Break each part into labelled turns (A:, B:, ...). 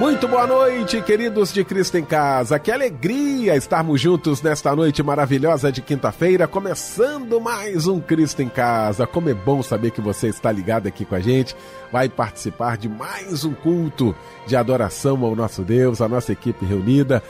A: Muito boa noite, queridos de Cristo em Casa. Que alegria estarmos juntos nesta noite maravilhosa de quinta-feira, começando mais um Cristo em Casa. Como é bom saber que você está ligado aqui com a gente, vai participar de mais um culto de adoração ao nosso Deus, a nossa equipe reunida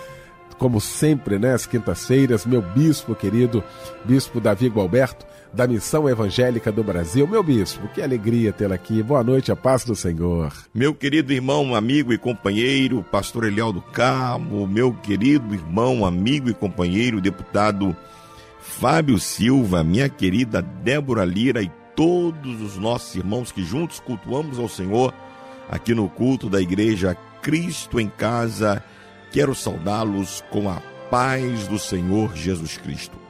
A: como sempre, né, às quintas-feiras, meu bispo querido, bispo Davi Gualberto, da Missão Evangélica do Brasil. Meu bispo, que alegria tê-lo aqui. Boa noite, a paz do Senhor.
B: Meu querido irmão, amigo e companheiro, pastor Eliel do Carmo, meu querido irmão, amigo e companheiro, deputado Fábio Silva, minha querida Débora Lira e todos os nossos irmãos que juntos cultuamos ao Senhor aqui no culto da igreja Cristo em Casa. Quero saudá-los com a paz do Senhor Jesus Cristo.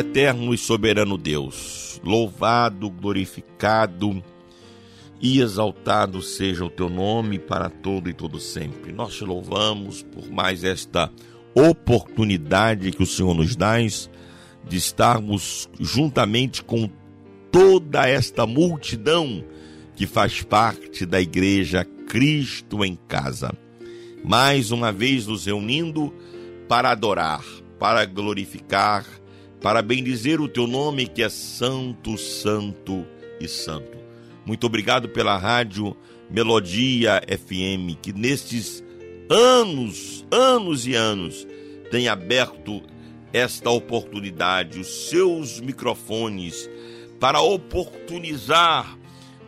B: Eterno e soberano Deus, louvado, glorificado e exaltado seja o teu nome para todo e todo sempre. Nós te louvamos por mais esta oportunidade que o Senhor nos dá de estarmos juntamente com toda esta multidão que faz parte da igreja Cristo em casa. Mais uma vez nos reunindo para adorar, para glorificar, para bendizer o teu nome que é santo, santo e santo. Muito obrigado pela rádio Melodia FM, que nestes anos, anos e anos, tem aberto esta oportunidade, os seus microfones, para oportunizar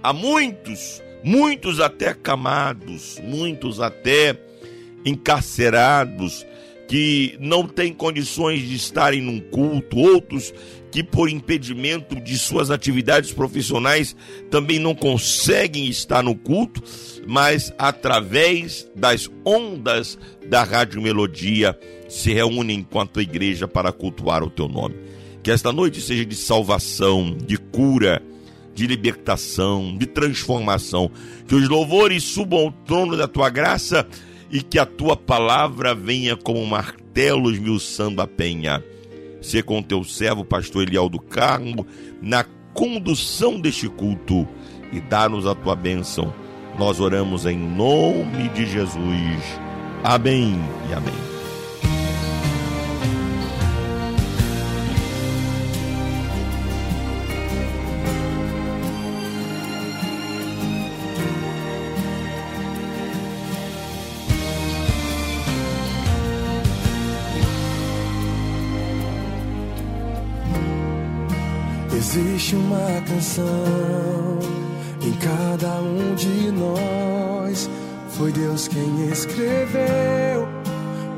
B: a muitos, muitos até camados, muitos até encarcerados, que não têm condições de estarem num culto, outros que por impedimento de suas atividades profissionais também não conseguem estar no culto, mas através das ondas da Rádio Melodia se reúnem enquanto igreja para cultuar o teu nome. Que esta noite seja de salvação, de cura, de libertação, de transformação. Que os louvores subam ao trono da tua graça e que a tua palavra venha como martelo esmiuçando a penha. Se com teu servo, pastor Eliel do Carmo, na condução deste culto e dá-nos a tua bênção. Nós oramos em nome de Jesus. Amém e amém.
C: Existe uma canção em cada um de nós. Foi Deus quem escreveu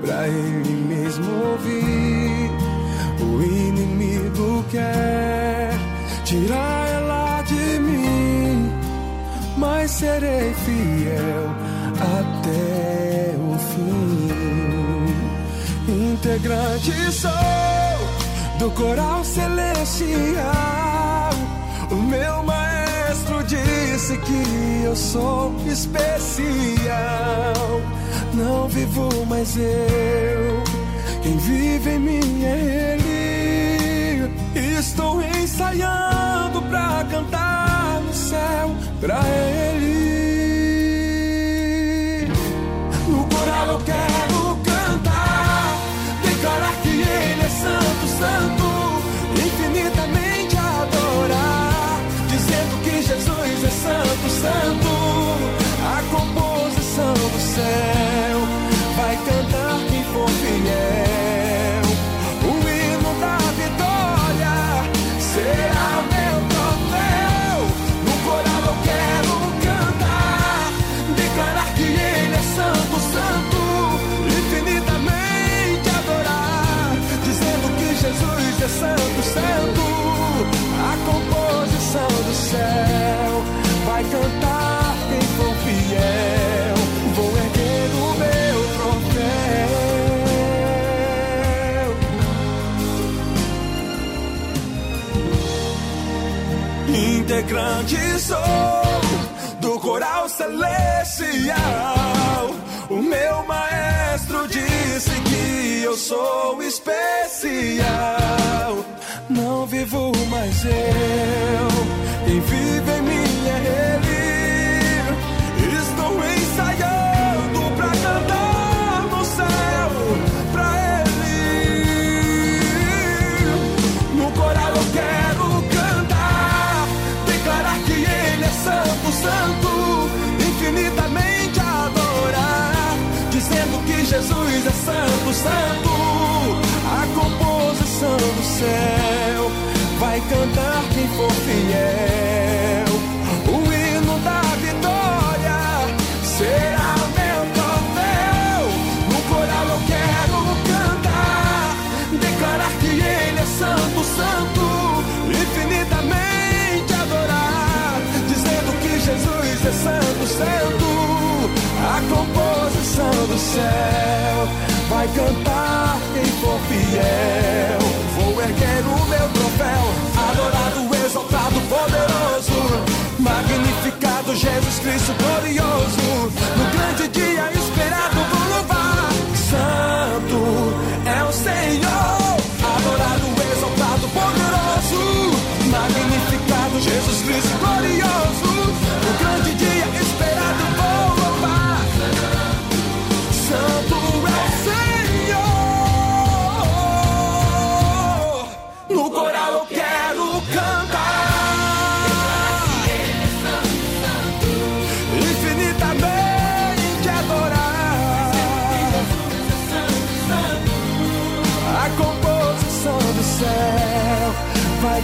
C: pra Ele mesmo ouvir. O inimigo quer tirar ela de mim, mas serei fiel até o fim. Integrante sou do coral celestial. disse que eu sou especial. Não vivo mais eu, quem vive em mim é Ele. Estou ensaiando pra cantar no céu pra Ele. No coral eu quero cantar, declarar que Ele é santo, santo. santo, a composição do céu. Sou do coral celestial. O meu maestro disse que eu sou especial. Não vivo mais eu, santo. A composição do céu vai cantar quem for fiel. O hino da vitória será meu troféu. No coral eu quero cantar, declarar que Ele é santo, santo, infinitamente adorar, dizendo que Jesus é santo, santo. A composição do céu vai cantar fiel. Vou erguer o meu troféu, adorado, exaltado, poderoso, magnificado Jesus Cristo glorioso. No grande dia esperado, vou louvar. Santo é o Senhor, adorado, exaltado, poderoso, magnificado Jesus Cristo glorioso. No grande dia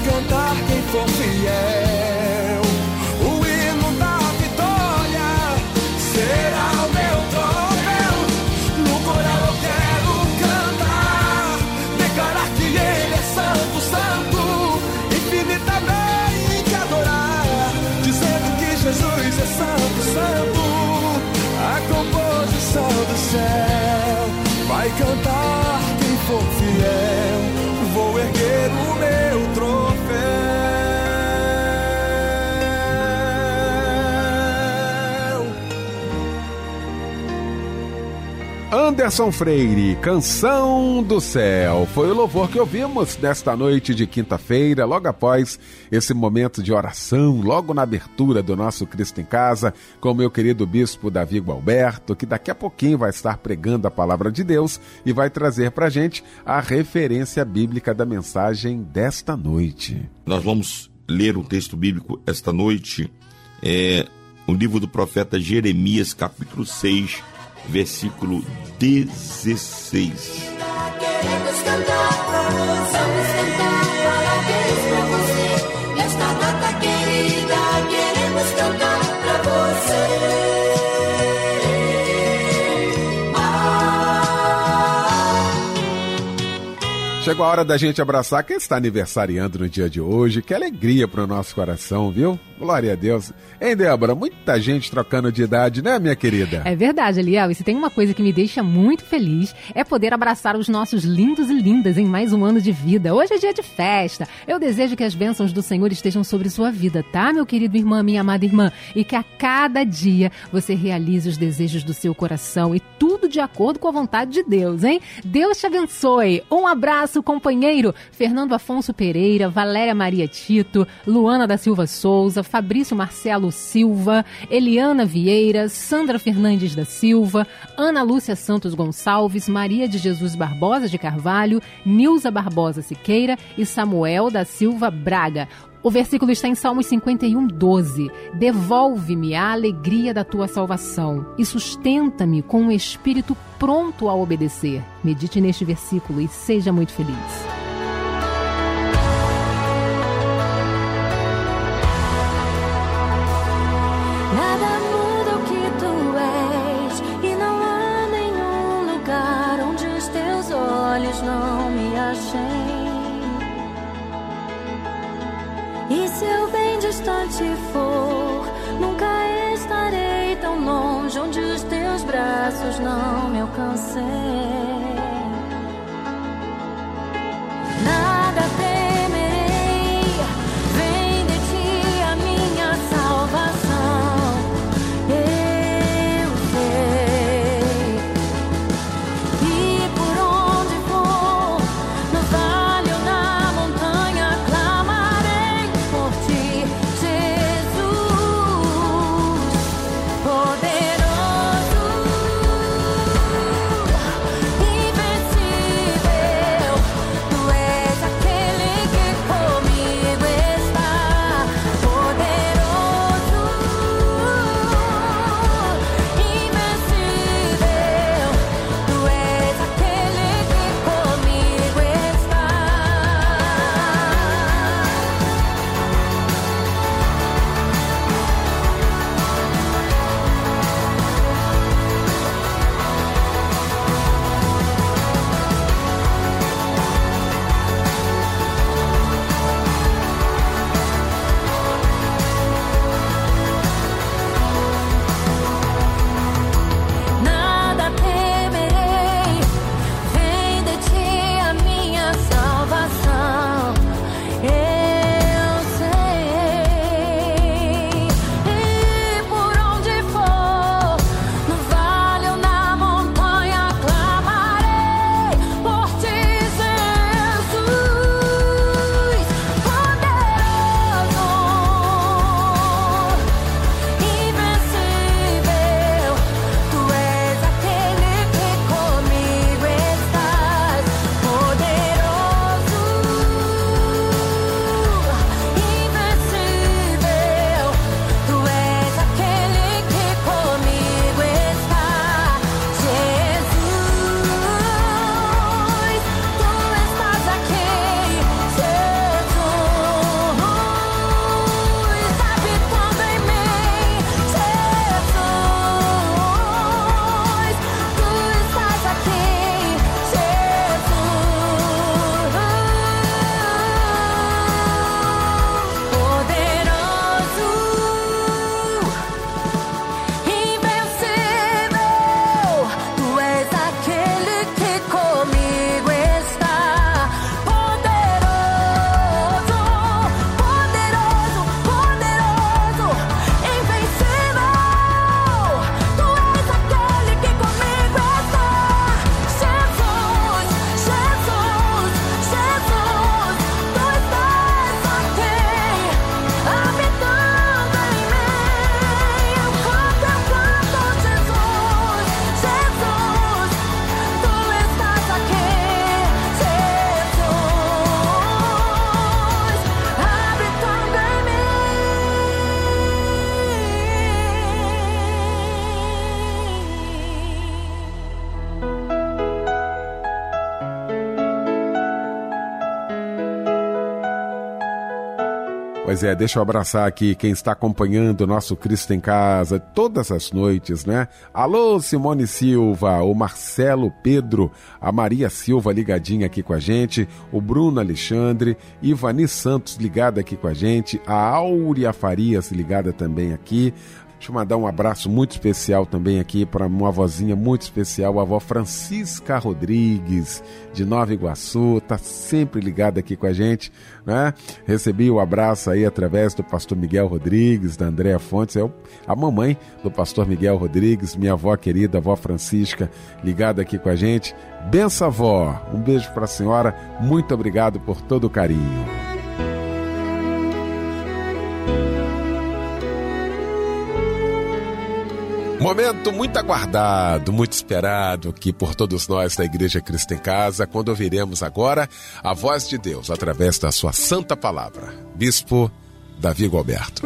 C: cantar quem for fiel.
A: Anderson Freire, Canção do Céu. Foi o louvor que ouvimos nesta noite de quinta-feira, logo após esse momento de oração, logo na abertura do nosso Cristo em Casa, com o meu querido bispo Davi Gualberto, que daqui a pouquinho vai estar pregando a palavra de Deus e vai trazer para gente a referência bíblica da mensagem desta noite.
B: Nós vamos ler um texto bíblico esta noite, é o livro do profeta Jeremias, capítulo 6, versículo 16.
D: Queremos cantar, vamos cantar parabéns pra você. Nesta data querida, queremos cantar
A: Chegou a hora da gente abraçar quem está aniversariando no dia de hoje. Que alegria para o nosso coração, viu? Glória a Deus. Hein, Débora? Muita gente trocando de idade, né, minha querida?
E: É verdade, Eliel. E se tem uma coisa que me deixa muito feliz, é poder abraçar os nossos lindos e lindas em mais um ano de vida. Hoje é dia de festa. Eu desejo que as bênçãos do Senhor estejam sobre sua vida, tá, meu querido irmão, minha amada irmã? E que a cada dia você realize os desejos do seu coração e tudo de acordo com a vontade de Deus, hein? Deus te abençoe. Um abraço, companheiro. Fernando Afonso Pereira, Valéria Maria Tito, Luana da Silva Souza, Fabrício Marcelo Silva, Eliana Vieira, Sandra Fernandes da Silva, Ana Lúcia Santos Gonçalves, Maria de Jesus Barbosa de Carvalho, Nilza Barbosa Siqueira e Samuel da Silva Braga. O versículo está em Salmos 51, 12. Devolve-me a alegria da tua salvação e sustenta-me com um espírito pronto a obedecer. Medite neste versículo e seja muito feliz.
D: Braços não me alcancei.
A: Pois é, deixa eu abraçar aqui quem está acompanhando o nosso Cristo em Casa todas as noites, né? Alô, Simone Silva, o Marcelo Pedro, a Maria Silva ligadinha aqui com a gente, o Bruno Alexandre, Ivani Santos ligada aqui com a gente, a Áurea Farias ligada também aqui. Deixa eu mandar um abraço muito especial também aqui para uma vozinha muito especial, a avó Francisca Rodrigues, de Nova Iguaçu, tá sempre ligada aqui com a gente, né? Recebi o abraço aí através do pastor Miguel Rodrigues, da Andréa Fontes, é a mamãe do pastor Miguel Rodrigues, minha avó querida, avó Francisca, ligada aqui com a gente. Benção, avó! Um beijo para a senhora, muito obrigado por todo o carinho. Momento muito aguardado, muito esperado aqui por todos nós da Igreja Cristo em Casa, quando ouviremos agora a voz de Deus através da sua santa palavra. Bispo Davi Gualberto.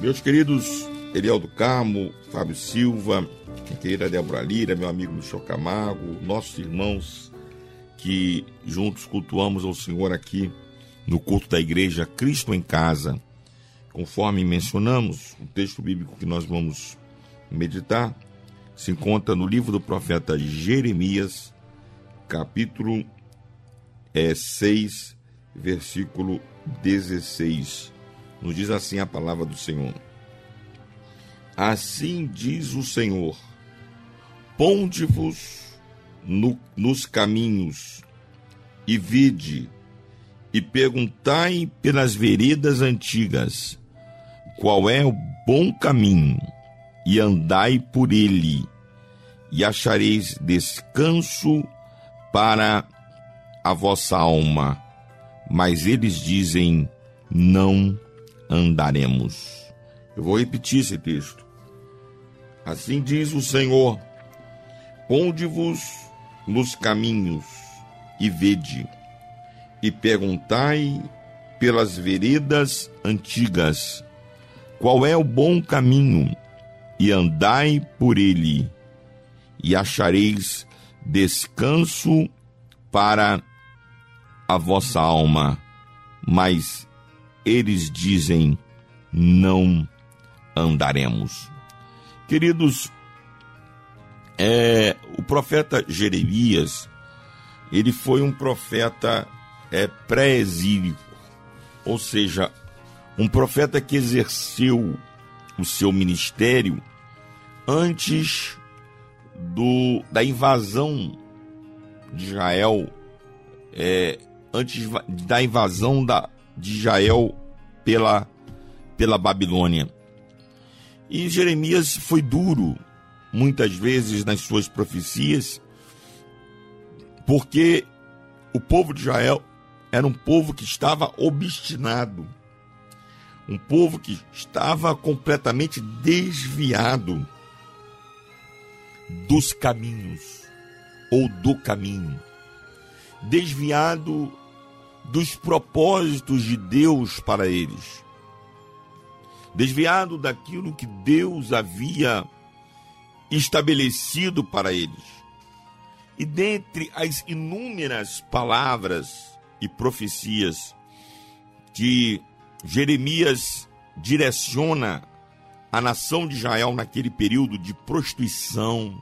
B: Meus queridos Eliel Carmo, Fábio Silva, minha querida Débora Lira, meu amigo Michel Camargo, nossos irmãos que juntos cultuamos ao Senhor aqui no culto da igreja Cristo em Casa. Conforme mencionamos, o texto bíblico que nós vamos meditar se encontra no livro do profeta Jeremias, capítulo é, 6, versículo 16. Nos diz assim a palavra do Senhor. Assim diz o Senhor: Ponde-vos no, nos caminhos e vide, e perguntai pelas veredas antigas qual é o bom caminho, e andai por ele, e achareis descanso para a vossa alma. Mas eles dizem: não andaremos. Eu vou repetir esse texto. Assim diz o Senhor: Ponde-vos nos caminhos e vede, e perguntai pelas veredas antigas qual é o bom caminho, e andai por ele, e achareis descanso para a vossa alma. Mas eles dizem: não andaremos. Queridos, é, o profeta Jeremias, ele foi um profeta é, pré-exílico, ou seja, um profeta que exerceu o seu ministério antes do, da invasão de Israel, é, antes da invasão da, de Israel pela, pela Babilônia. E Jeremias foi duro, muitas vezes, nas suas profecias, porque o povo de Israel era um povo que estava obstinado, um povo que estava completamente desviado dos caminhos ou do caminho, desviado dos propósitos de Deus para eles, desviado daquilo que Deus havia estabelecido para eles. E dentre as inúmeras palavras e profecias que Jeremias direciona a nação de Israel naquele período de prostituição,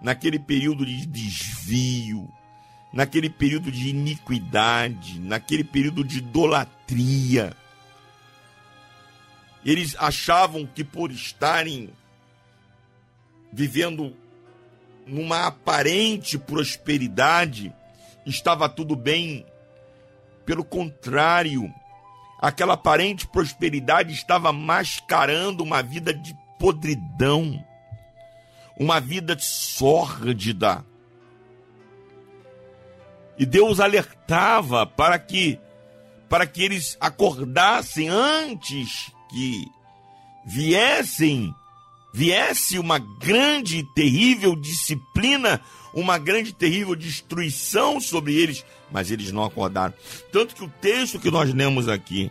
B: naquele período de desvio, naquele período de iniquidade, naquele período de idolatria. Eles achavam que por estarem vivendo numa aparente prosperidade, estava tudo bem. Pelo contrário, aquela aparente prosperidade estava mascarando uma vida de podridão, uma vida sórdida, e Deus alertava para que para que eles acordassem antes que viessem viesse uma grande e terrível disciplina, uma grande e terrível destruição sobre eles, mas eles não acordaram. Tanto que o texto que nós lemos aqui,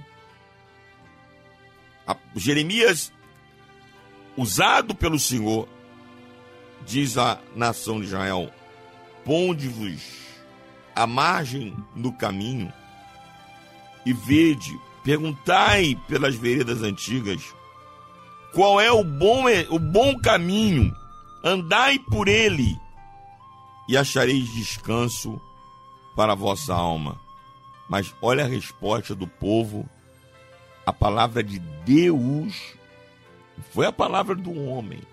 B: Jeremias, usado pelo Senhor, diz à nação de Israel: Ponde-vos à margem do caminho e vede, perguntai pelas veredas antigas qual é o bom, o bom caminho, andai por ele e achareis descanso para a vossa alma. Mas olha a resposta do povo, a palavra de Deus, foi a palavra do homem,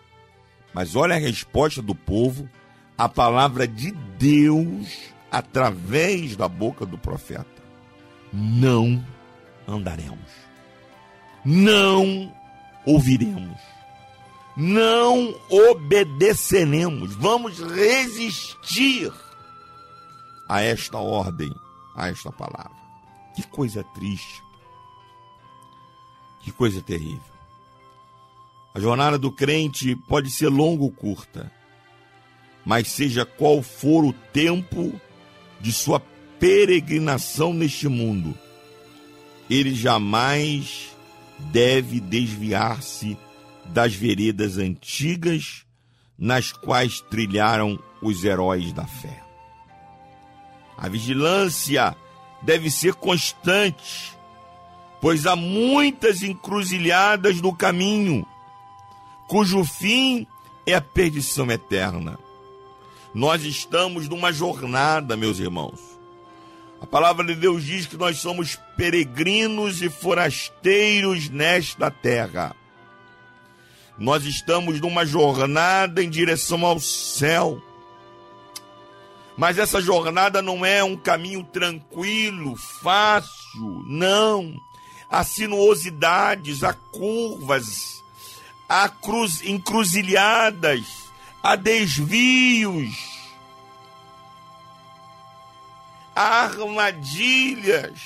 B: mas olha a resposta do povo, a palavra de Deus através da boca do profeta, não andaremos, não ouviremos, não obedeceremos, vamos resistir a esta ordem, a esta palavra. Que coisa triste, que coisa terrível. A jornada do crente pode ser longa ou curta, mas seja qual for o tempo de sua peregrinação neste mundo, ele jamais deve desviar-se das veredas antigas nas quais trilharam os heróis da fé. A vigilância deve ser constante, pois há muitas encruzilhadas no caminho, cujo fim é a perdição eterna. Nós estamos numa jornada, meus irmãos. A palavra de Deus diz que nós somos peregrinos e forasteiros nesta terra. Nós estamos numa jornada em direção ao céu. Mas essa jornada não é um caminho tranquilo, fácil, não. Há sinuosidades, há curvas, há cruz, encruzilhadas, há desvios, armadilhas.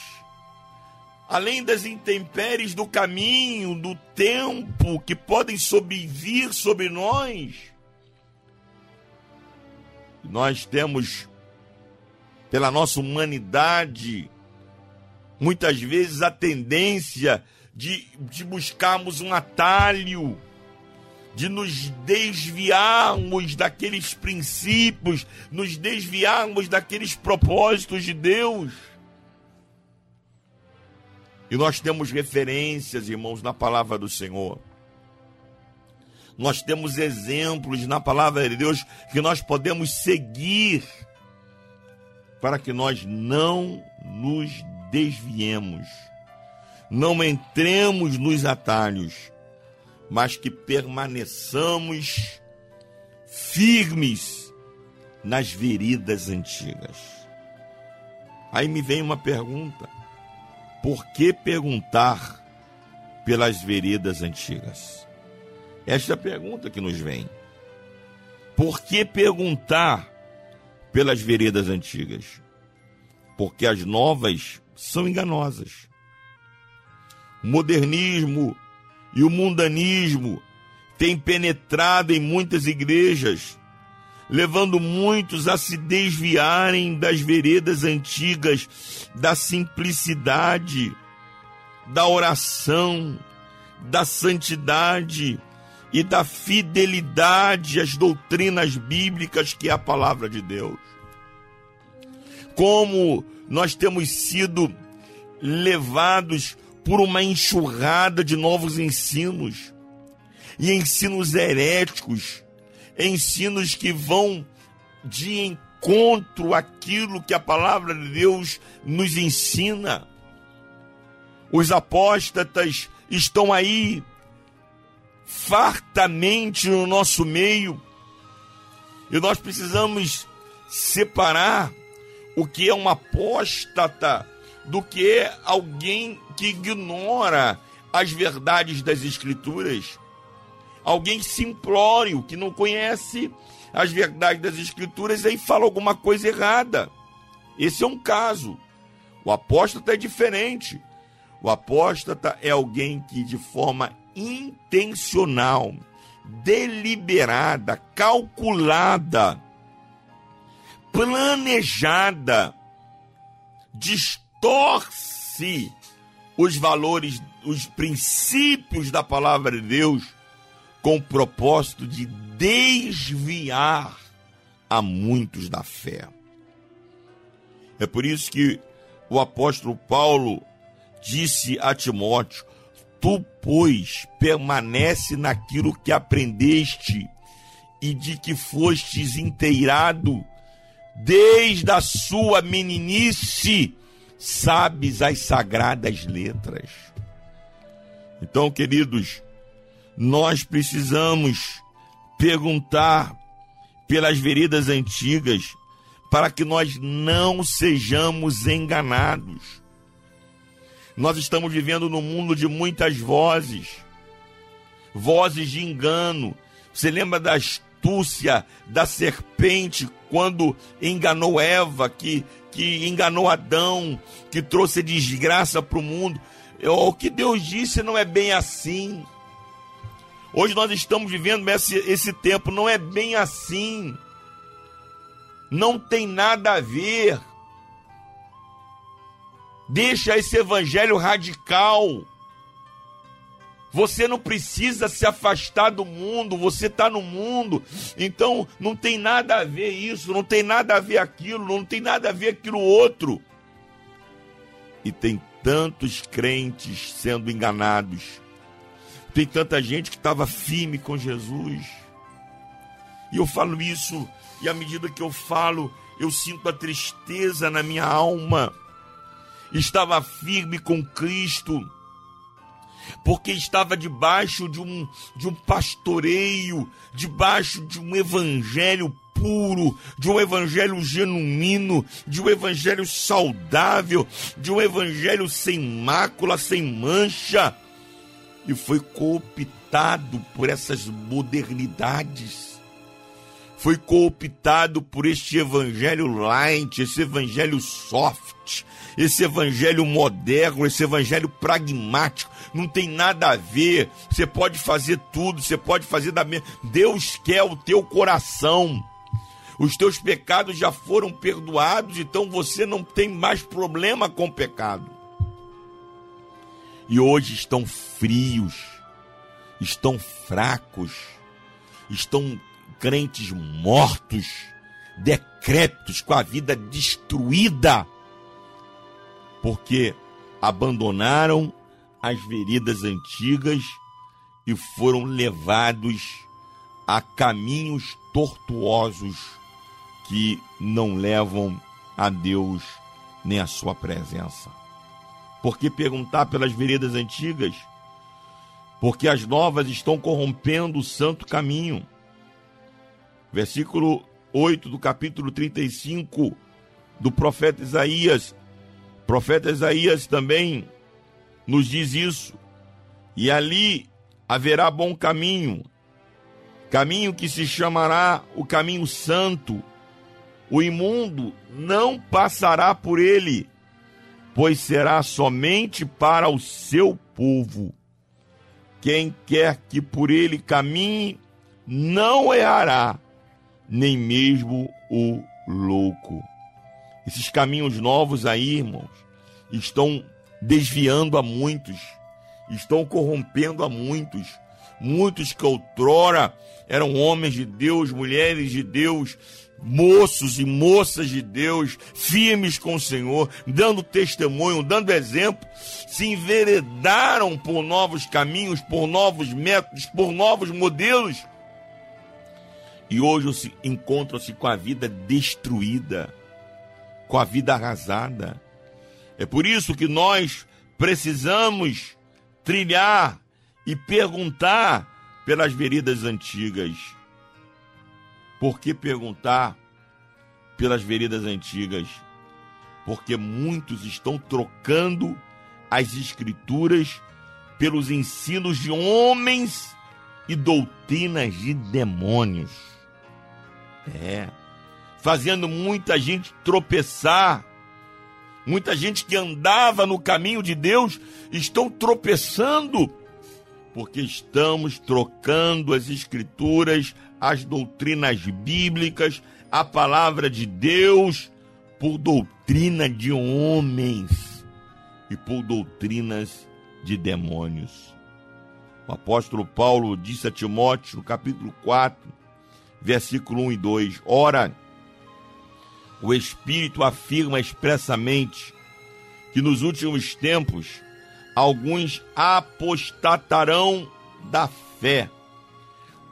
B: Além das intempéries do caminho, do tempo que podem sobrevir sobre nós, nós temos, pela nossa humanidade, muitas vezes a tendência de, de buscarmos um atalho, de nos desviarmos daqueles princípios, nos desviarmos daqueles propósitos de Deus. E nós temos referências, irmãos, na palavra do Senhor. Nós temos exemplos na palavra de Deus que nós podemos seguir para que nós não nos desviemos, não entremos nos atalhos, mas que permaneçamos firmes nas veredas antigas. Aí me vem uma pergunta: por que perguntar pelas veredas antigas? Esta é a pergunta que nos vem. Por que perguntar pelas veredas antigas? Porque as novas são enganosas. Modernismo e o mundanismo têm penetrado em muitas igrejas, levando muitos a se desviarem das veredas antigas, da simplicidade, da oração, da santidade e da fidelidade às doutrinas bíblicas que é a palavra de Deus. Como nós temos sido levados por uma enxurrada de novos ensinos. E ensinos heréticos, ensinos que vão de encontro àquilo que a palavra de Deus nos ensina. Os apóstatas estão aí fartamente no nosso meio. E nós precisamos separar o que é um apóstata do que alguém que ignora as verdades das Escrituras. Alguém simplório, que não conhece as verdades das Escrituras e fala alguma coisa errada. Esse é um caso. O apóstata é diferente. O apóstata é alguém que, de forma intencional, deliberada, calculada, planejada, distorce os valores, os princípios da palavra de Deus com o propósito de desviar a muitos da fé. É por isso que o apóstolo Paulo disse a Timóteo: Tu, pois, permanece naquilo que aprendeste e de que fostes inteirado desde a sua meninice, sabes as sagradas letras. Então, queridos, nós precisamos perguntar pelas veredas antigas para que nós não sejamos enganados. Nós estamos vivendo num mundo de muitas vozes, vozes de engano. Você lembra da astúcia da serpente quando enganou Eva, que, que enganou Adão, que trouxe desgraça para o mundo? O que Deus disse não é bem assim. Hoje nós estamos vivendo esse, esse tempo, não é bem assim. Não tem nada a ver. Deixa esse evangelho radical. Você não precisa se afastar do mundo, você está no mundo, então não tem nada a ver isso, não tem nada a ver aquilo, não tem nada a ver aquilo outro. E tem tantos crentes sendo enganados, tem tanta gente que estava firme com Jesus. E eu falo isso, e à medida que eu falo, eu sinto a tristeza na minha alma estava firme com Cristo, porque estava debaixo de um, de um pastoreio, debaixo de um evangelho puro, de um evangelho genuíno, de um evangelho saudável, de um evangelho sem mácula, sem mancha, e foi cooptado por essas modernidades. Foi cooptado por este evangelho light, esse evangelho soft, esse evangelho moderno, esse evangelho pragmático, não tem nada a ver. Você pode fazer tudo, você pode fazer da mesma. Deus quer o teu coração. Os teus pecados já foram perdoados, então você não tem mais problema com o pecado. E hoje estão frios, estão fracos, estão crentes mortos, decrépitos, com a vida destruída, porque abandonaram as veredas antigas e foram levados a caminhos tortuosos que não levam a Deus nem a sua presença. Por que perguntar pelas veredas antigas? Porque as novas estão corrompendo o santo caminho. Versículo 8 do capítulo 35 do profeta Isaías. Profeta Isaías também nos diz isso. E ali haverá bom caminho, caminho que se chamará o caminho santo. O imundo não passará por ele, pois será somente para o seu povo. Quem quer que por ele caminhe, não errará, nem mesmo o louco. Esses caminhos novos aí, irmãos, estão desviando a muitos, estão corrompendo a muitos. Muitos que outrora eram homens de Deus, mulheres de Deus, moços e moças de Deus, firmes com o Senhor, dando testemunho, dando exemplo, se enveredaram por novos caminhos, por novos métodos, por novos modelos. E hoje encontram-se com a vida destruída, com a vida arrasada. É por isso que nós precisamos trilhar e perguntar pelas veredas antigas. Por que perguntar pelas veredas antigas? Porque muitos estão trocando as escrituras pelos ensinos de homens e doutrinas de demônios. É, fazendo muita gente tropeçar Muita gente que andava no caminho de Deus estão tropeçando porque estamos trocando as escrituras, as doutrinas bíblicas, a palavra de Deus por doutrina de homens e por doutrinas de demônios. O apóstolo Paulo disse a Timóteo, capítulo 4, versículo 1 e 2: Ora, o Espírito afirma expressamente que nos últimos tempos alguns apostatarão da fé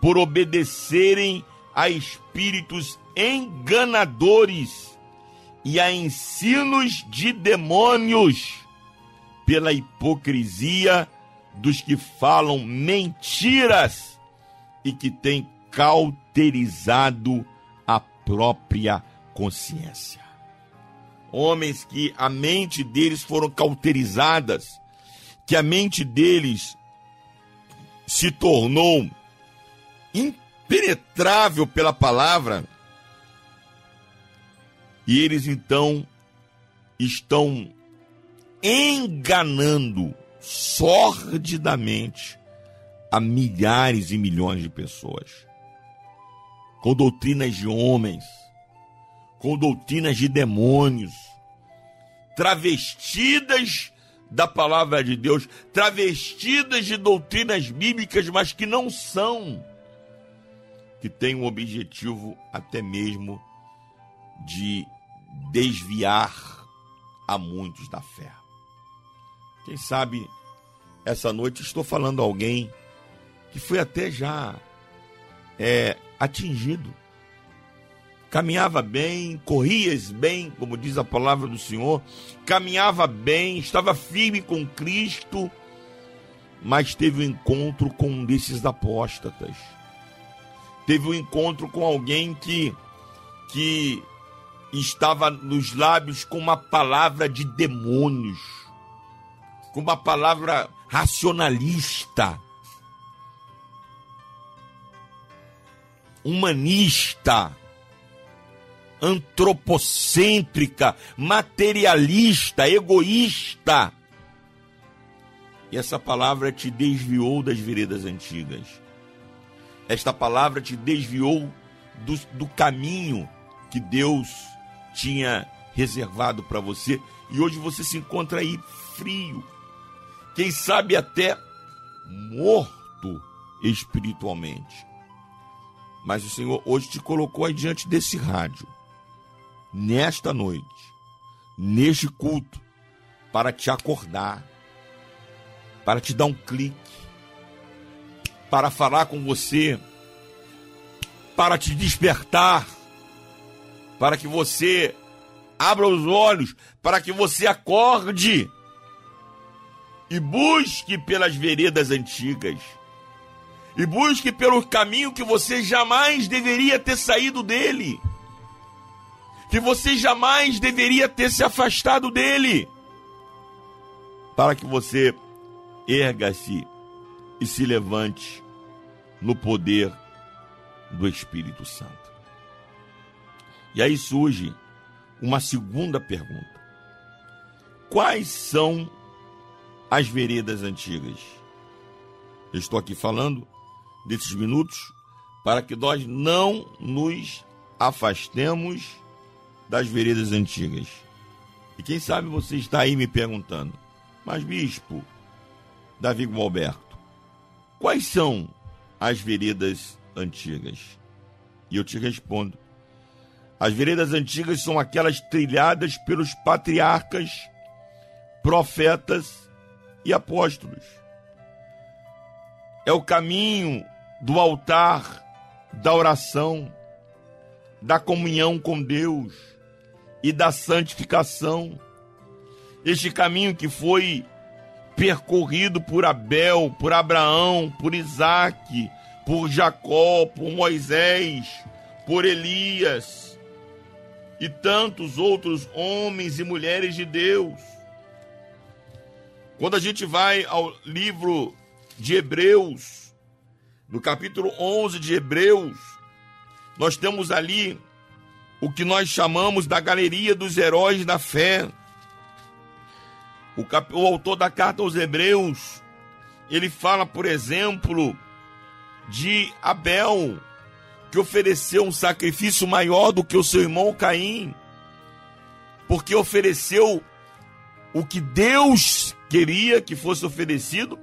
B: por obedecerem a espíritos enganadores e a ensinos de demônios pela hipocrisia dos que falam mentiras e que têm cauterizado a própria consciência. Homens que a mente deles foram cauterizadas, que a mente deles se tornou impenetrável pela palavra, e eles então estão enganando sordidamente a milhares e milhões de pessoas com doutrinas de homens com doutrinas de demônios, travestidas da palavra de Deus, travestidas de doutrinas bíblicas, mas que não são, que têm o objetivo até mesmo de desviar a muitos da fé. Quem sabe essa noite estou falando a alguém que foi até já é, atingido caminhava bem, corrias bem, como diz a palavra do Senhor, caminhava bem, estava firme com Cristo, mas teve um encontro com um desses apóstatas. Teve um encontro com alguém que que estava nos lábios com uma palavra de demônios, com uma palavra racionalista, humanista, antropocêntrica, materialista, egoísta. E essa palavra te desviou das veredas antigas. Esta palavra te desviou do, do caminho que Deus tinha reservado para você. E hoje você se encontra aí frio. Quem sabe até morto espiritualmente. Mas o Senhor hoje te colocou aí diante desse rádio, nesta noite, neste culto, para te acordar, para te dar um clique, para falar com você, para te despertar, para que você abra os olhos, para que você acorde e busque pelas veredas antigas e busque pelo caminho que você jamais deveria ter saído dele. Que você jamais deveria ter se afastado dele. Para que você erga-se e se levante no poder do Espírito Santo. E aí surge uma segunda pergunta: Quais são as veredas antigas? Eu estou aqui falando desses minutos para que nós não nos afastemos das veredas antigas. E quem sabe você está aí me perguntando, mas bispo, Davi Gualberto, quais são as veredas antigas? E eu te respondo: as veredas antigas são aquelas trilhadas pelos patriarcas, profetas e apóstolos. É o caminho do altar, da oração, da comunhão com Deus e da santificação. Este caminho que foi percorrido por Abel, por Abraão, por Isaac, por Jacó, por Moisés, por Elias e tantos outros homens e mulheres de Deus. Quando a gente vai ao livro de Hebreus, no capítulo 11 de Hebreus, nós temos ali o que nós chamamos da galeria dos heróis da fé. O, cap... o autor da carta aos Hebreus, ele fala, por exemplo, de Abel, que ofereceu um sacrifício maior do que o seu irmão Caim, porque ofereceu o que Deus queria que fosse oferecido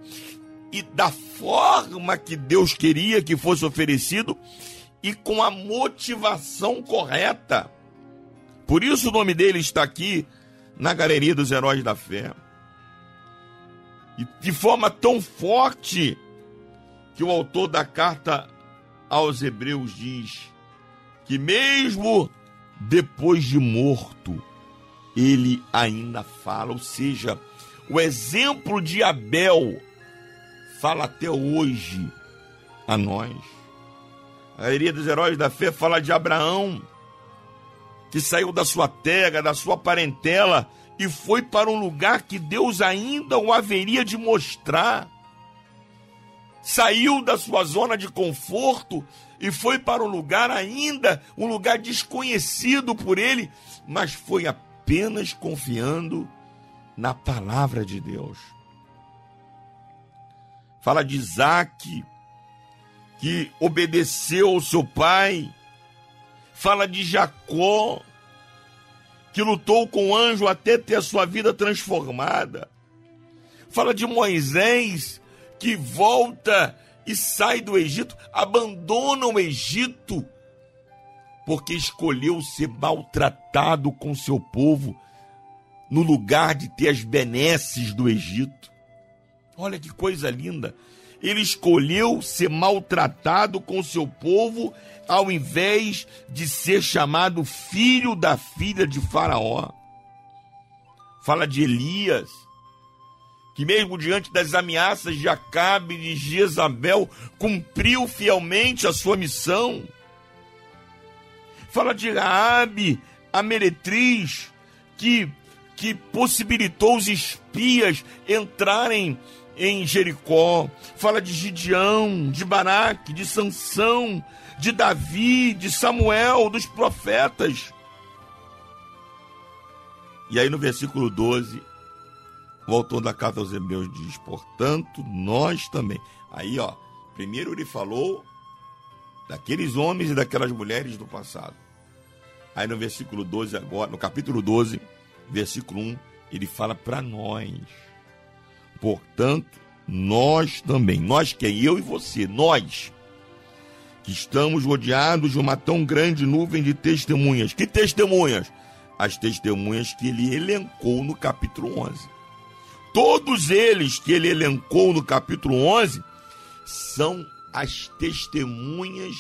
B: e da forma que Deus queria que fosse oferecido e com a motivação correta. Por isso o nome dele está aqui na galeria dos heróis da fé. E de forma tão forte que o autor da carta aos Hebreus diz que mesmo depois de morto, ele ainda fala, ou seja, o exemplo de Abel fala até hoje a nós. A maioria dos heróis da fé fala de Abraão, que saiu da sua terra, da sua parentela e foi para um lugar que Deus ainda o haveria de mostrar. Saiu da sua zona de conforto e foi para um lugar ainda, um lugar desconhecido por ele, mas foi apenas confiando na palavra de Deus fala de Isaac, que obedeceu ao seu pai, fala de Jacó, que lutou com o anjo até ter a sua vida transformada, fala de Moisés, que volta e sai do Egito, abandona o Egito, porque escolheu ser maltratado com seu povo, no lugar de ter as benesses do Egito. Olha que coisa linda. Ele escolheu ser maltratado com seu povo ao invés de ser chamado filho da filha de Faraó. Fala de Elias, que mesmo diante das ameaças de Acabe e de Jezabel, cumpriu fielmente a sua missão. Fala de Raabe, a meretriz, que, que possibilitou os espias entrarem em Jericó. Fala de Gideão, de Baraque, de Sansão, de Davi, de Samuel, dos profetas. E aí no versículo 12, o autor da carta aos Hebreus diz: Portanto, nós também. Aí, ó, primeiro ele falou daqueles homens e daquelas mulheres do passado. Aí no versículo 12, agora, no capítulo 12, versículo 1, ele fala para nós. Portanto, nós também, nós quem? Eu e você, nós, que estamos rodeados de uma tão grande nuvem de testemunhas. Que testemunhas? As testemunhas que ele elencou no capítulo 11. Todos eles que ele elencou no capítulo 11 são as testemunhas,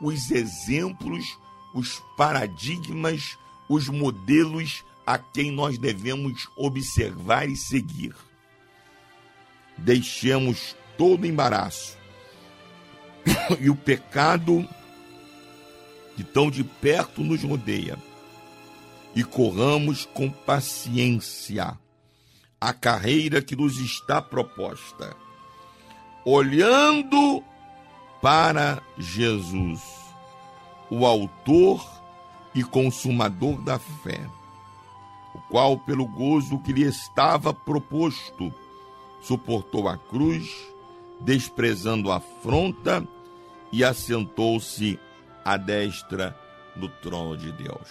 B: os exemplos, os paradigmas, os modelos a quem nós devemos observar e seguir. Deixemos todo embaraço. E o pecado que tão de perto nos rodeia. E corramos com paciência a carreira que nos está proposta, olhando para Jesus, o Autor e Consumador da fé, o qual, pelo gozo que lhe estava proposto, suportou a cruz, desprezando a afronta e assentou-se à destra do trono de Deus.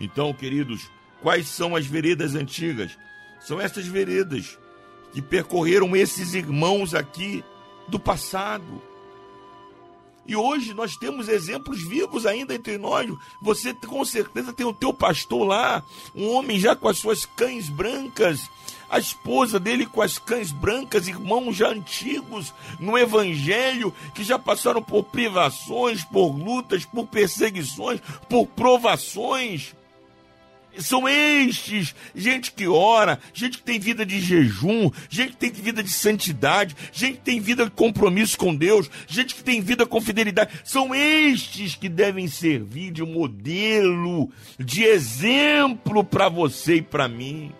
B: Então, queridos, quais são as veredas antigas? São essas veredas que percorreram esses irmãos aqui do passado. E hoje nós temos exemplos vivos ainda entre nós. Você com certeza tem o teu pastor lá, um homem já com as suas cães brancas, a esposa dele com as cães brancas, irmãos já antigos no evangelho, que já passaram por privações, por lutas, por perseguições, por provações. São estes, gente que ora, gente que tem vida de jejum, gente que tem vida de santidade, gente que tem vida de compromisso com Deus, gente que tem vida com fidelidade. São estes que devem servir de modelo, de exemplo para você e para mim.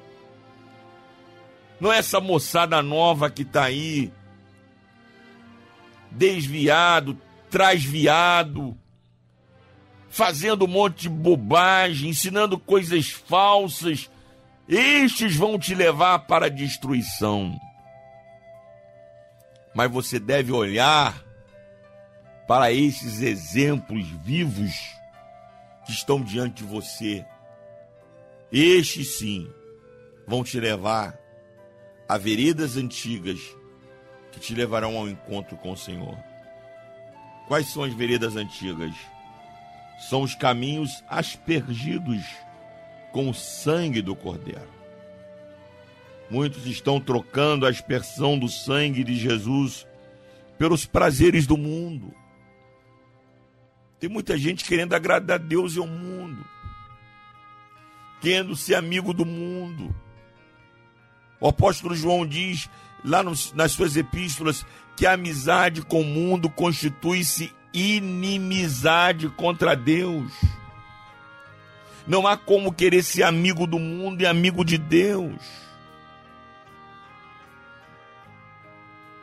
B: Não é essa moçada nova que está aí, desviado, trasviado, fazendo um monte de bobagem, ensinando coisas falsas, estes vão te levar para a destruição. Mas você deve olhar para esses exemplos vivos que estão diante de você. Estes sim vão te levar a veredas antigas que te levarão ao encontro com o Senhor. Quais são as veredas antigas? São os caminhos aspergidos com o sangue do Cordeiro. Muitos estão trocando a aspersão do sangue de Jesus pelos prazeres do mundo. Tem muita gente querendo agradar Deus e ao mundo, querendo ser amigo do mundo. O apóstolo João diz lá nos, nas suas epístolas que a amizade com o mundo constitui-se inimizade contra Deus. Não há como querer ser amigo do mundo e amigo de Deus.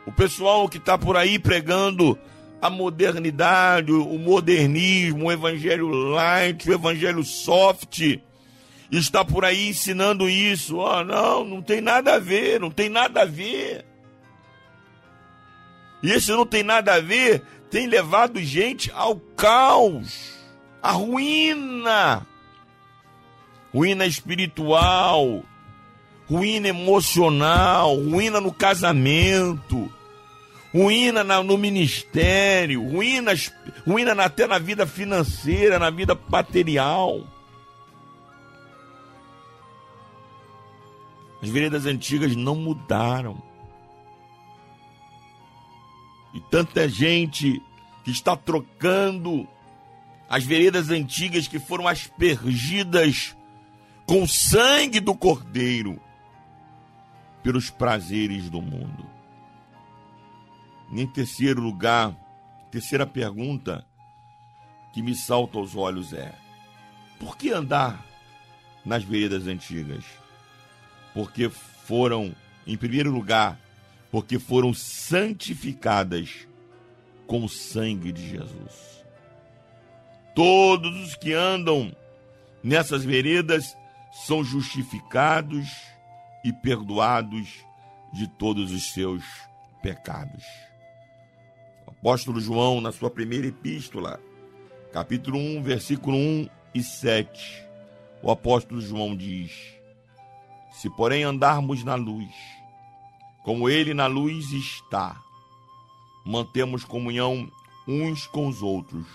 B: O pessoal que está por aí pregando a modernidade, o modernismo, o evangelho light, o evangelho soft, está por aí ensinando isso. Oh, não, não tem nada a ver, não tem nada a ver. E esse não tem nada a ver tem levado gente ao caos, à ruína, ruína espiritual, ruína emocional, ruína no casamento, ruína no ministério, ruína, ruína até na vida financeira, na vida material. As veredas antigas não mudaram. Tanta gente que está trocando as veredas antigas que foram aspergidas com o sangue do Cordeiro pelos prazeres do mundo. Em terceiro lugar, terceira pergunta que me salta aos olhos é: por que andar nas veredas antigas? Porque foram, em primeiro lugar, porque foram santificadas com o sangue de Jesus. Todos os que andam nessas veredas são justificados e perdoados de todos os seus pecados. O apóstolo João, na sua primeira epístola, capítulo 1, versículo 1 e 7, o apóstolo João diz: Se, porém, andarmos na luz, como ele na luz está, mantemos comunhão uns com os outros,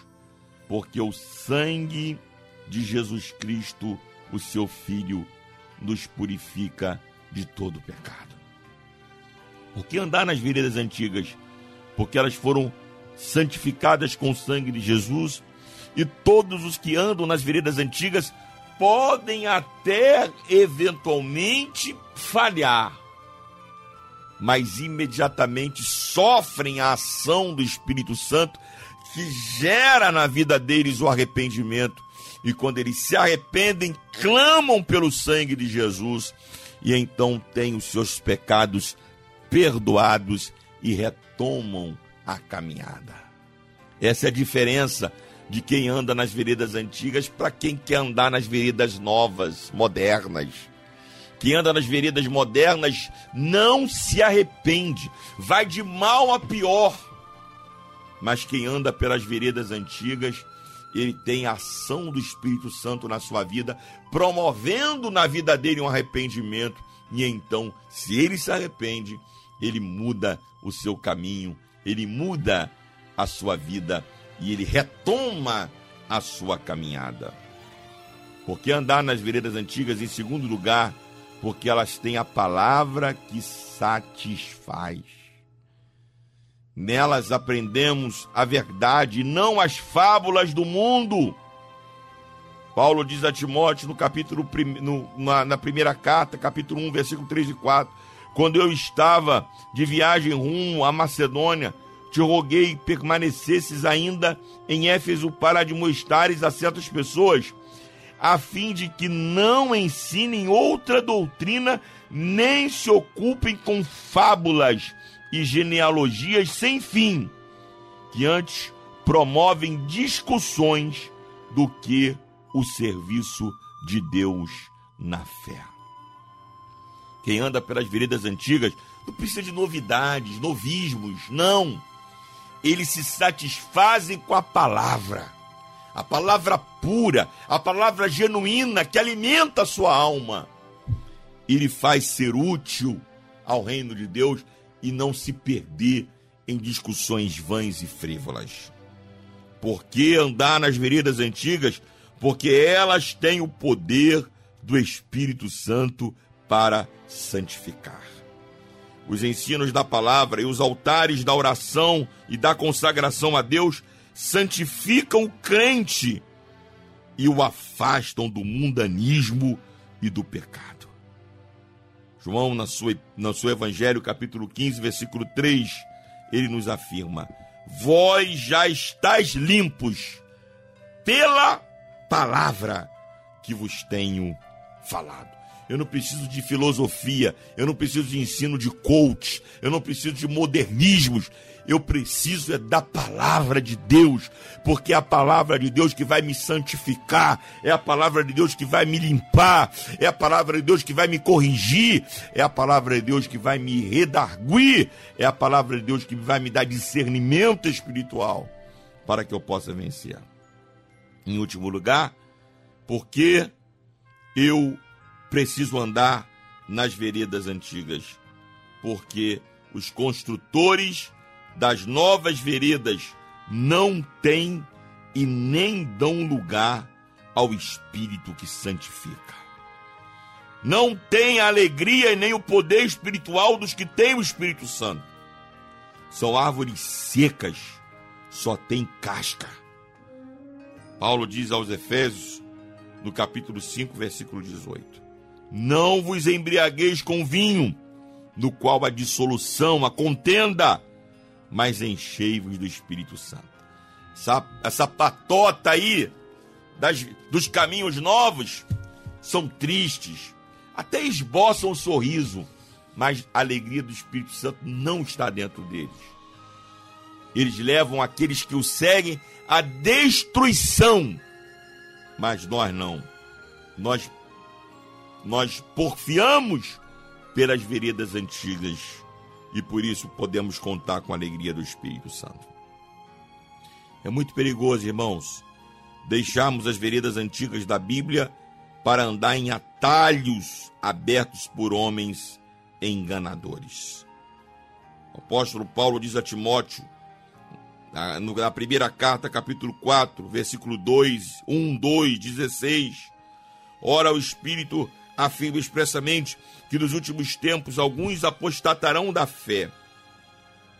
B: porque o sangue de Jesus Cristo, o seu Filho, nos purifica de todo pecado. Por que andar nas veredas antigas? Porque elas foram santificadas com o sangue de Jesus e todos os que andam nas veredas antigas podem até eventualmente falhar, mas imediatamente sofrem a ação do Espírito Santo que gera na vida deles o arrependimento. E quando eles se arrependem, clamam pelo sangue de Jesus e então têm os seus pecados perdoados e retomam a caminhada. Essa é a diferença de quem anda nas veredas antigas para quem quer andar nas veredas novas, modernas. Quem anda nas veredas modernas não se arrepende, vai de mal a pior. Mas quem anda pelas veredas antigas, ele tem a ação do Espírito Santo na sua vida, promovendo na vida dele um arrependimento. E então, se ele se arrepende, ele muda o seu caminho, ele muda a sua vida e ele retoma a sua caminhada. Porque andar nas veredas antigas, em segundo lugar, porque elas têm a palavra que satisfaz. Nelas aprendemos a verdade, não as fábulas do mundo. Paulo diz a Timóteo no capítulo no, na, na primeira carta, capítulo 1, versículo 3 e 4. Quando eu estava de viagem rumo à Macedônia, te roguei permanecesses ainda em Éfeso para admoestares a certas pessoas, a fim de que não ensinem outra doutrina, nem se ocupem com fábulas e genealogias sem fim, que antes promovem discussões do que o serviço de Deus na fé. Quem anda pelas veredas antigas não precisa de novidades, novismos, não eles se satisfazem com a palavra. A palavra pura, a palavra genuína que alimenta a sua alma. Ele faz ser útil ao reino de Deus e não se perder em discussões vãs e frívolas. Por que andar nas veredas antigas? Porque elas têm o poder do Espírito Santo para santificar os ensinos da palavra e os altares da oração e da consagração a Deus santificam o crente e o afastam do mundanismo e do pecado. João, na sua, no seu Evangelho, capítulo 15, versículo 3, ele nos afirma: Vós já estáis limpos pela palavra que vos tenho falado eu não preciso de filosofia, eu não preciso de ensino de coach, eu não preciso de modernismos, eu preciso é da palavra de Deus, porque é a palavra de Deus que vai me santificar, é a palavra de Deus que vai me limpar, é a palavra de Deus que vai me corrigir, é a palavra de Deus que vai me redarguir, é a palavra de Deus que vai me dar discernimento espiritual para que eu possa vencer. Em último lugar, porque eu preciso andar nas veredas antigas, porque os construtores das novas veredas não têm e nem dão lugar ao Espírito que santifica. Não tem a alegria e nem o poder espiritual dos que têm o Espírito Santo. São árvores secas, só tem casca. Paulo diz aos Efésios, no capítulo 5, versículo 18: Não vos embriagueis com vinho, no qual há dissolução, a contenda, mas enchei-vos do Espírito Santo. Essa, essa patota aí das, dos caminhos novos são tristes, até esboçam um sorriso, mas a alegria do Espírito Santo não está dentro deles. Eles levam aqueles que o seguem à destruição, mas nós não. Nós nós porfiamos pelas veredas antigas e por isso podemos contar com a alegria do Espírito Santo. É muito perigoso, irmãos, deixarmos as veredas antigas da Bíblia para andar em atalhos abertos por homens enganadores. O apóstolo Paulo diz a Timóteo, na primeira carta, capítulo 4, versículo 2, 1, 2, 16. Ora, o Espírito afirma expressamente que nos últimos tempos alguns apostatarão da fé,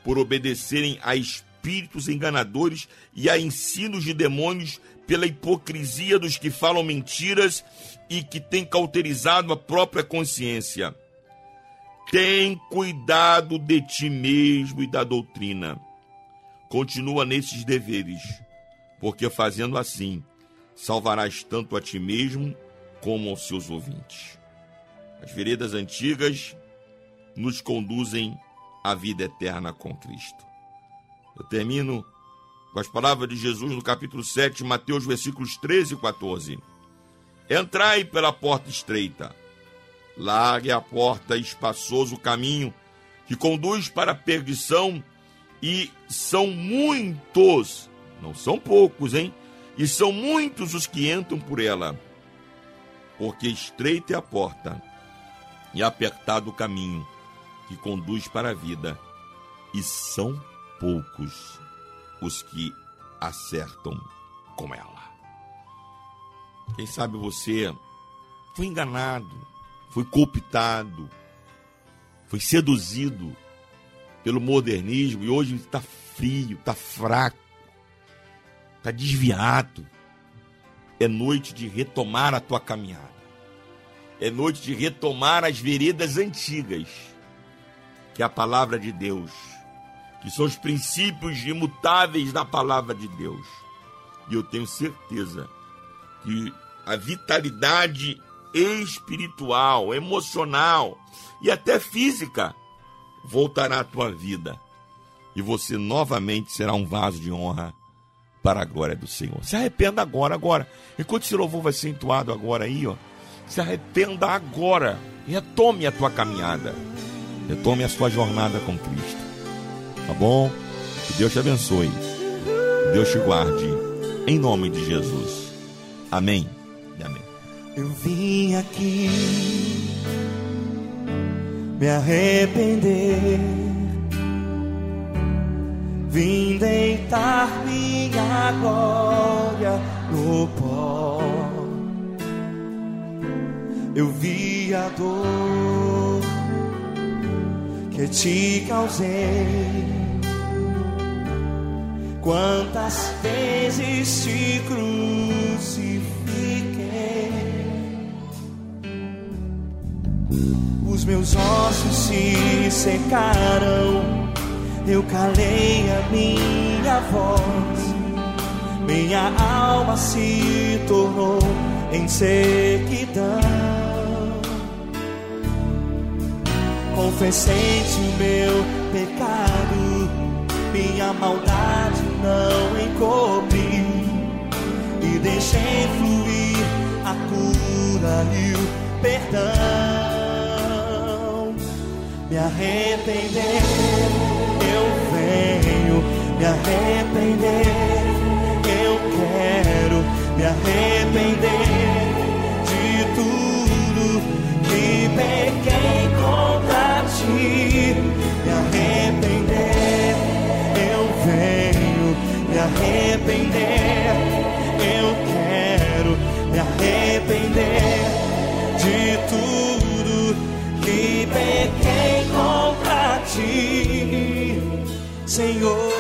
B: por obedecerem a espíritos enganadores e a ensinos de demônios pela hipocrisia dos que falam mentiras e que têm cauterizado a própria consciência. Tem cuidado de ti mesmo e da doutrina. Continua nesses deveres, porque fazendo assim, salvarás tanto a ti mesmo como aos seus ouvintes. As veredas antigas nos conduzem à vida eterna com Cristo. Eu termino com as palavras de Jesus no capítulo 7, Mateus, versículos 13 e 14. Entrai pela porta estreita, largue a porta espaçoso caminho que conduz para a perdição, e são muitos, não são poucos, hein? E são muitos os que entram por ela, porque estreita é a porta e apertado o caminho que conduz para a vida, e são poucos os que acertam com ela. Quem sabe você foi enganado, foi cooptado, foi seduzido pelo modernismo e hoje está frio, está fraco, está desviado. É noite de retomar a tua caminhada. É noite de retomar as veredas antigas, que é a palavra de Deus que são os princípios imutáveis da palavra de Deus. E eu tenho certeza que a vitalidade espiritual, emocional e até física voltará à tua vida. E você novamente será um vaso de honra para a glória do Senhor. Se arrependa agora, agora. Enquanto esse louvor vai ser entoado agora aí, ó. Se arrependa agora. Retome a tua caminhada. Retome a sua jornada com Cristo. Tá bom? Que Deus te abençoe. Que Deus te guarde. Em nome de Jesus. Amém. Amém.
F: Eu vim aqui me arrepender. Vim deitar minha glória no pó. Eu vi a dor que te causei. Quantas vezes te crucifiquei, os meus ossos se secaram, eu calei a minha voz, minha alma se tornou em sequidão. Confessei-te o meu pecado, minha maldade não encobri e deixei fluir a cura e o perdão. Me arrepender, eu venho me arrepender, eu quero me arrepender de tudo que pequei contra ti. Me arrepender, eu venho me arrepender. Eu quero me arrepender de tudo que pequei contra ti. Senhor.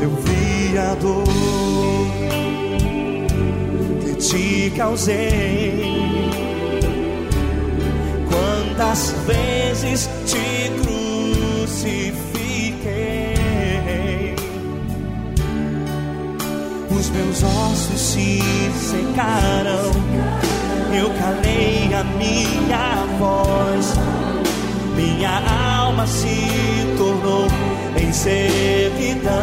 F: Eu vi a dor que te causei. Quantas vezes te crucifiquei? Meus ossos se secaram. Eu calei a minha voz. Minha alma se tornou em servidão.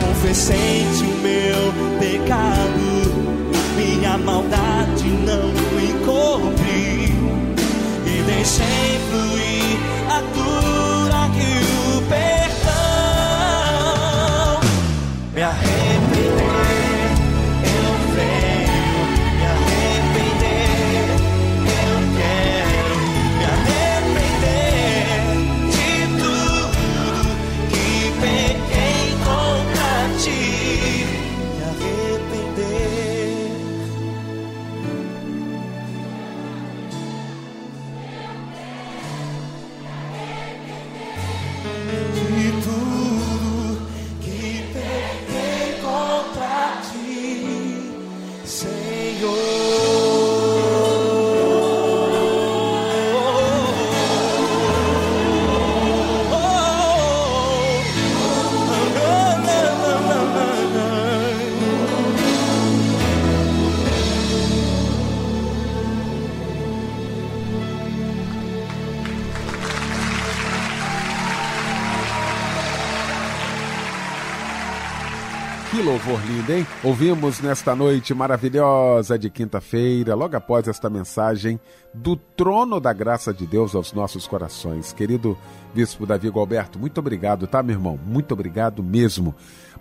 F: Confessei-te o meu pecado, minha maldade não encobri e deixei fluir
A: Ouvimos nesta noite maravilhosa de quinta-feira, logo após esta mensagem do trono da graça de Deus aos nossos corações. Querido Bispo Davi Alberto, muito obrigado, tá, meu irmão? Muito obrigado mesmo.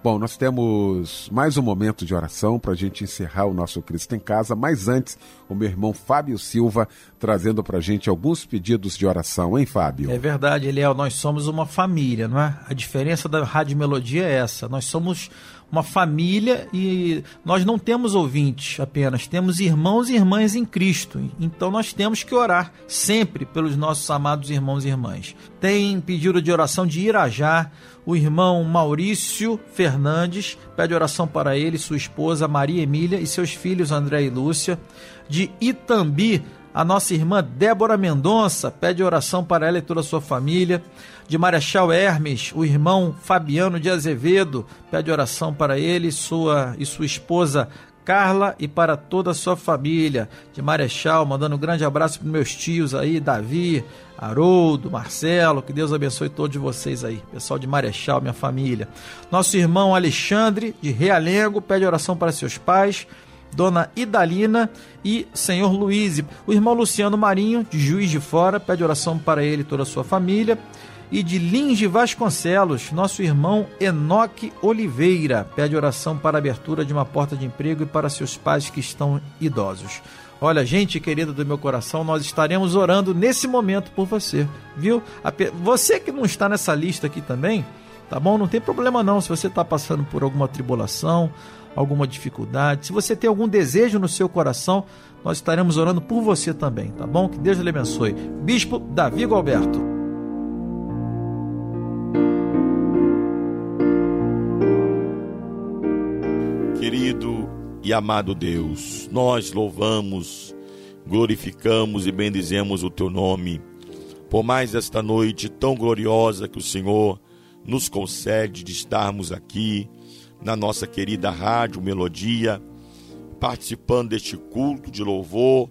A: Bom, nós temos mais um momento de oração para a gente encerrar o nosso Cristo em Casa, mas antes, o meu irmão Fábio Silva trazendo para a gente alguns pedidos de oração, hein, Fábio?
G: É verdade, Eliel, nós somos uma família, não é? A diferença da Rádio Melodia é essa. Nós somos uma família e nós não temos ouvintes apenas, temos irmãos e irmãs em Cristo. Então nós temos que orar sempre pelos nossos amados irmãos e irmãs. Tem pedido de oração de Irajá, o irmão Maurício Fernandes, pede oração para ele, sua esposa Maria Emília e seus filhos André e Lúcia. De Itambi, a nossa irmã Débora Mendonça pede oração para ela e toda a sua família. De Marechal Hermes, o irmão Fabiano de Azevedo pede oração para ele sua, e sua esposa Carla e para toda a sua família. De Marechal, mandando um grande abraço para meus tios aí, Davi, Haroldo, Marcelo, que Deus abençoe todos vocês aí, pessoal de Marechal, minha família. Nosso irmão Alexandre, de Realengo, pede oração para seus pais. Dona Idalina e Senhor Luiz. O irmão Luciano Marinho, de Juiz de Fora, pede oração para ele e toda a sua família. E de Lins de Vasconcelos, nosso irmão Enoque Oliveira, pede oração para a abertura de uma porta de emprego e para seus pais que estão idosos. Olha, gente querida do meu coração, nós estaremos orando nesse momento por você, viu? Você que não está nessa lista aqui também, tá bom? Não tem problema não se você está passando por alguma tribulação, alguma dificuldade, se você tem algum desejo no seu coração, nós estaremos orando por você também, tá bom? Que Deus lhe abençoe. Bispo Davi Alberto.
B: Querido e amado Deus, nós louvamos, glorificamos e bendizemos o teu nome por mais esta noite tão gloriosa que o Senhor nos concede de estarmos aqui na nossa querida Rádio Melodia, participando deste culto de louvor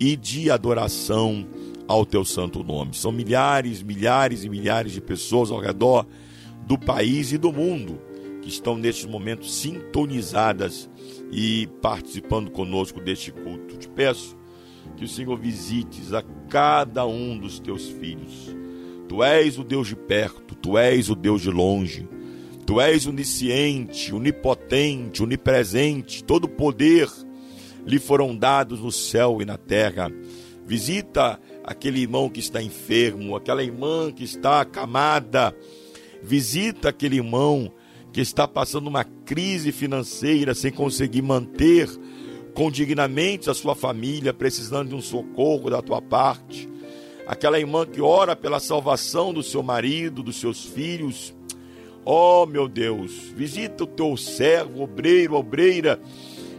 B: e de adoração ao teu santo nome. São milhares, milhares e milhares de pessoas ao redor do país e do mundo que estão nestes momentos sintonizadas e participando conosco deste culto. Te peço que o Senhor visites a cada um dos teus filhos. Tu és o Deus de perto, tu és o Deus de longe. Tu és onisciente, onipotente, onipresente, todo poder lhe foram dados no céu e na terra. Visita aquele irmão que está enfermo, aquela irmã que está acamada
H: Visita aquele irmão que está passando uma crise financeira sem conseguir manter condignamente a sua família, precisando de um socorro da tua parte. Aquela irmã que ora pela salvação do seu marido, dos seus filhos. Oh, meu Deus, visita o teu servo, obreiro, obreira,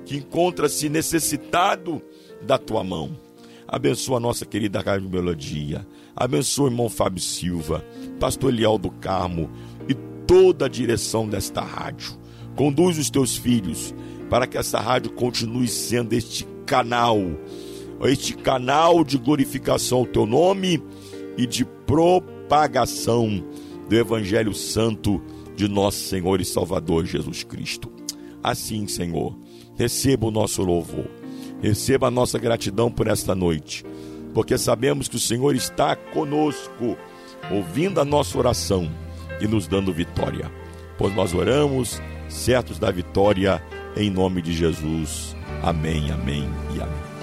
H: que encontra-se necessitado da tua mão. Abençoa a nossa querida Rádio Melodia. Abençoa o irmão Fábio Silva, pastor Eliel do Carmo e toda a direção desta rádio. Conduz os teus filhos para que essa rádio continue sendo este canal, este canal de glorificação ao teu nome e de propagação do Evangelho Santo de nosso Senhor e Salvador Jesus Cristo. Assim, Senhor, receba o nosso louvor, receba a nossa gratidão por esta noite, porque sabemos que o Senhor está conosco, ouvindo a nossa oração e nos dando vitória. Pois nós oramos, certos da vitória, em nome de Jesus. Amém, amém e amém.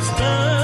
A: is.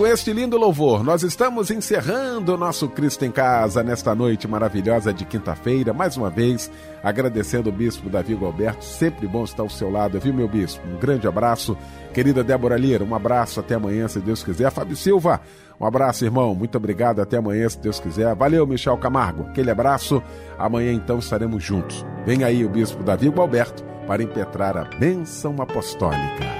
A: Com este lindo louvor, nós estamos encerrando o nosso Cristo em Casa nesta noite maravilhosa de quinta-feira. Mais uma vez, agradecendo o bispo Davi Galberto. Sempre bom estar ao seu lado, viu, meu bispo? Um grande abraço. Querida Débora Lira, um abraço. Até amanhã, se Deus quiser. Fábio Silva, um abraço, irmão. Muito obrigado. Até amanhã, se Deus quiser. Valeu, Michel Camargo. Aquele abraço. Amanhã, então, estaremos juntos. Vem aí o bispo Davi Galberto para impetrar a bênção apostólica.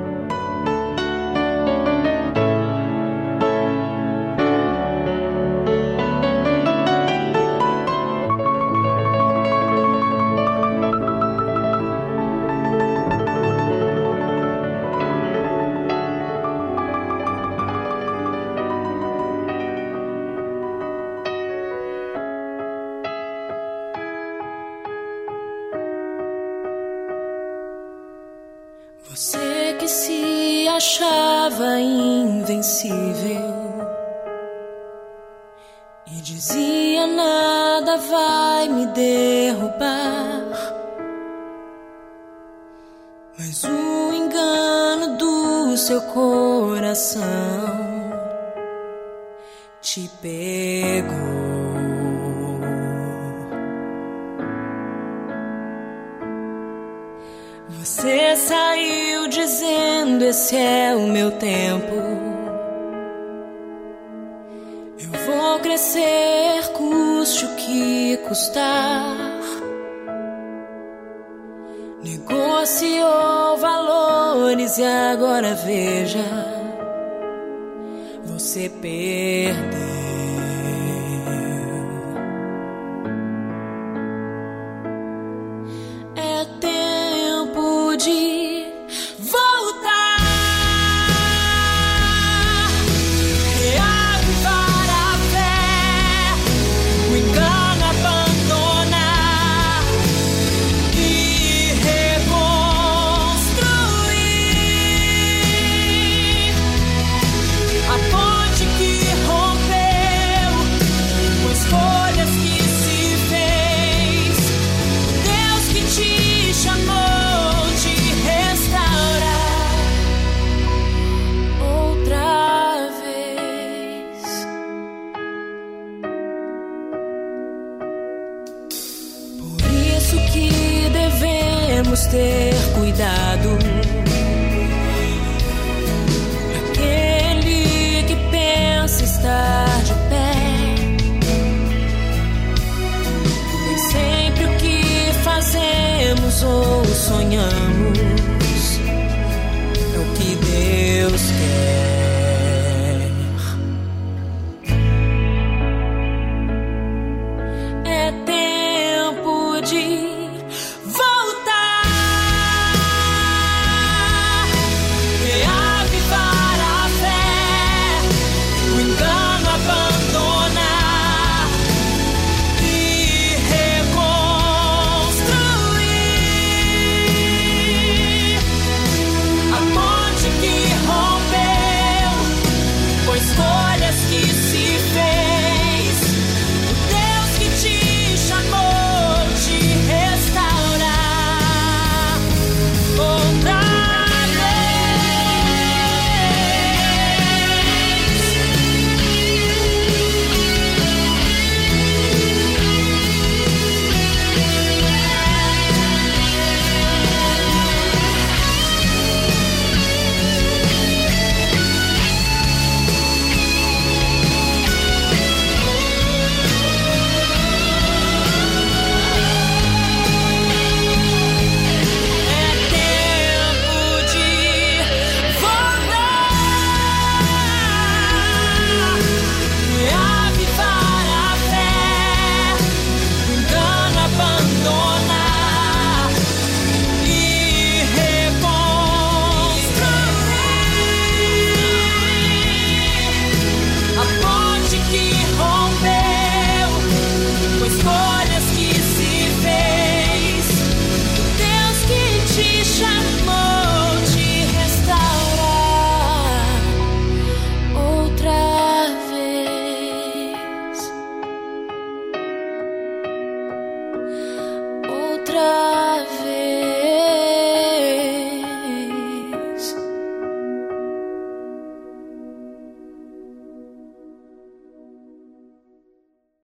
D: Você que se achava invencível e dizia nada vai me derrubar. Mas o engano do seu coração te pegou. Você saiu dizendo: Esse é o meu tempo. Eu vou crescer, custe o que custar. Negociou valores e agora veja: Você perdeu.